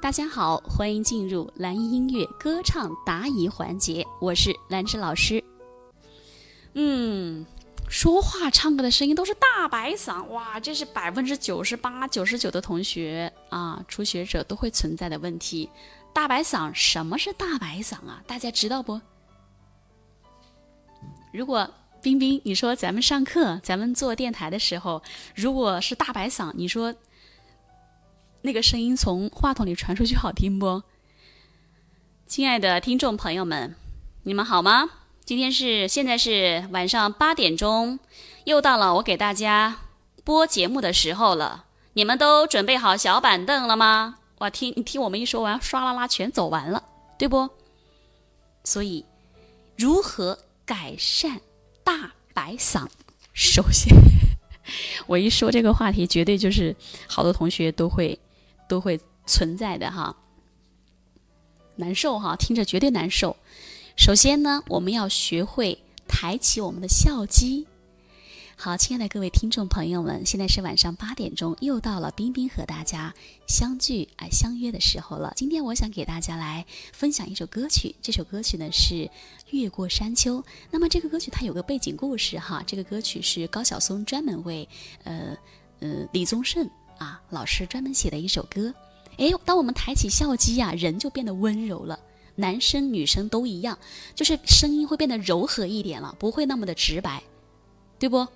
大家好，欢迎进入蓝音乐歌唱答疑环节，我是兰芝老师。嗯，说话唱歌的声音都是大白嗓，哇，这是百分之九十八、九十九的同学啊，初学者都会存在的问题。大白嗓，什么是大白嗓啊？大家知道不？如果冰冰，你说咱们上课，咱们做电台的时候，如果是大白嗓，你说那个声音从话筒里传出去好听不？亲爱的听众朋友们，你们好吗？今天是现在是晚上八点钟，又到了我给大家播节目的时候了。你们都准备好小板凳了吗？哇，听你听我们一说完，唰啦啦全走完了，对不？所以如何改善？大白嗓，首先，我一说这个话题，绝对就是好多同学都会都会存在的哈，难受哈，听着绝对难受。首先呢，我们要学会抬起我们的笑肌。好，亲爱的各位听众朋友们，现在是晚上八点钟，又到了冰冰和大家相聚啊相约的时候了。今天我想给大家来分享一首歌曲，这首歌曲呢是《越过山丘》。那么这个歌曲它有个背景故事哈，这个歌曲是高晓松专门为呃呃李宗盛啊老师专门写的一首歌。哎，当我们抬起笑肌呀，人就变得温柔了，男生女生都一样，就是声音会变得柔和一点了，不会那么的直白，对不？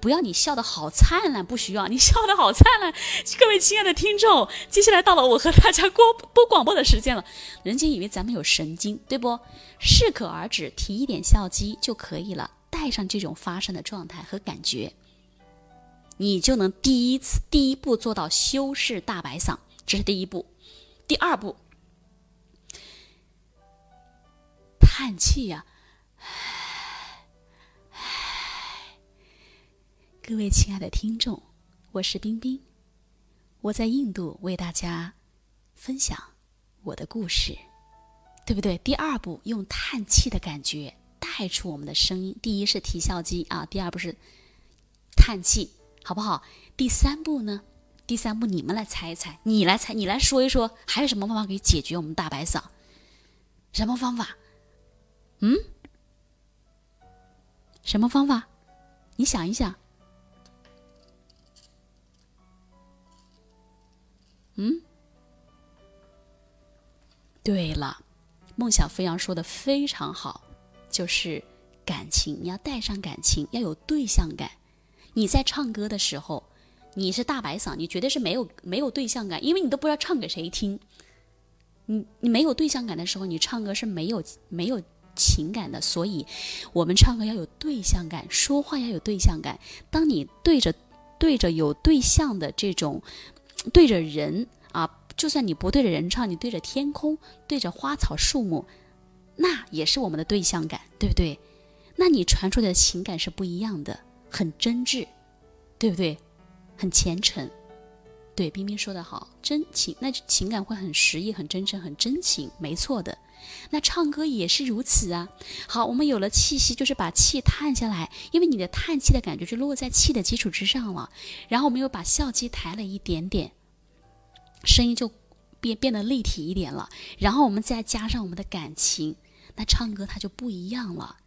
不要你笑得好灿烂，不需要你笑得好灿烂。各位亲爱的听众，接下来到了我和大家播播 广播的时间了。人家以为咱们有神经，对不？适可而止，提一点笑肌就可以了。带上这种发声的状态和感觉，你就能第一次第一步做到修饰大白嗓，这是第一步。第二步，叹气呀。各位亲爱的听众，我是冰冰，我在印度为大家分享我的故事，对不对？第二步，用叹气的感觉带出我们的声音。第一是提笑肌啊，第二步是叹气，好不好？第三步呢？第三步你们来猜一猜，你来猜，你来说一说，还有什么方法可以解决我们大白嗓？什么方法？嗯？什么方法？你想一想。嗯，对了，孟小飞扬说的非常好，就是感情，你要带上感情，要有对象感。你在唱歌的时候，你是大白嗓，你绝对是没有没有对象感，因为你都不知道唱给谁听。你你没有对象感的时候，你唱歌是没有没有情感的。所以，我们唱歌要有对象感，说话要有对象感。当你对着对着有对象的这种。对着人啊，就算你不对着人唱，你对着天空，对着花草树木，那也是我们的对象感，对不对？那你传出来的情感是不一样的，很真挚，对不对？很虔诚。对，冰冰说的好，真情，那情感会很实意、很真诚、很真情，没错的。那唱歌也是如此啊。好，我们有了气息，就是把气叹下来，因为你的叹气的感觉就落在气的基础之上了。然后我们又把笑肌抬了一点点，声音就变变得立体一点了。然后我们再加上我们的感情，那唱歌它就不一样了。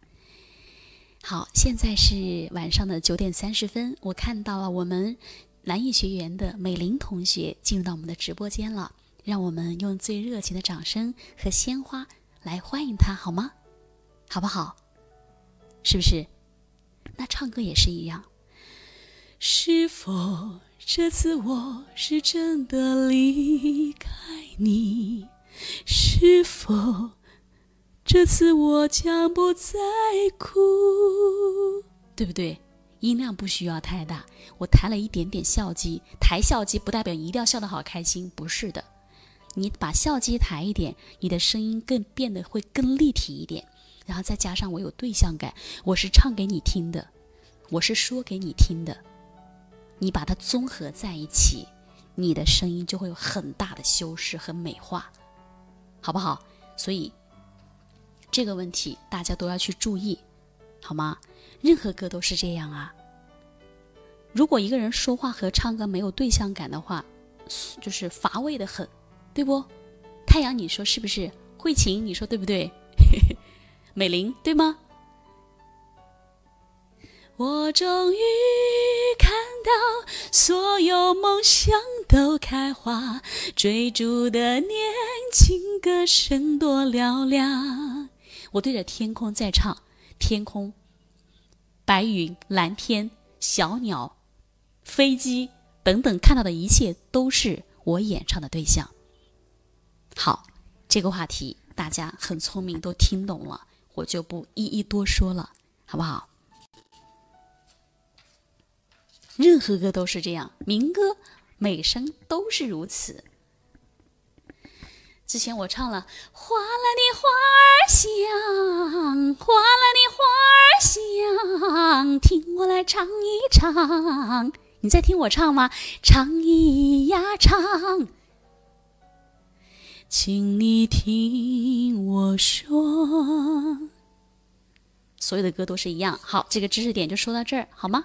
好，现在是晚上的九点三十分，我看到了我们。蓝艺学员的美玲同学进入到我们的直播间了，让我们用最热情的掌声和鲜花来欢迎她，好吗？好不好？是不是？那唱歌也是一样。是否这次我是真的离开你？是否这次我将不再哭？对不对？音量不需要太大，我抬了一点点笑肌。抬笑肌不代表一定要笑得好开心，不是的。你把笑肌抬一点，你的声音更变得会更立体一点。然后再加上我有对象感，我是唱给你听的，我是说给你听的。你把它综合在一起，你的声音就会有很大的修饰和美化，好不好？所以这个问题大家都要去注意，好吗？任何歌都是这样啊。如果一个人说话和唱歌没有对象感的话，就是乏味的很，对不？太阳，你说是不是？慧琴，你说对不对？美玲，对吗？我终于看到所有梦想都开花，追逐的年轻歌声多嘹亮。我对着天空在唱，天空，白云、蓝天、小鸟、飞机等等，看到的一切都是我演唱的对象。好，这个话题大家很聪明，都听懂了，我就不一一多说了，好不好？任何歌都是这样，民歌、美声都是如此。之前我唱了“花篮的花儿香，唱。你在听我唱吗？唱咿呀唱，请你听我说。所有的歌都是一样。好，这个知识点就说到这儿，好吗？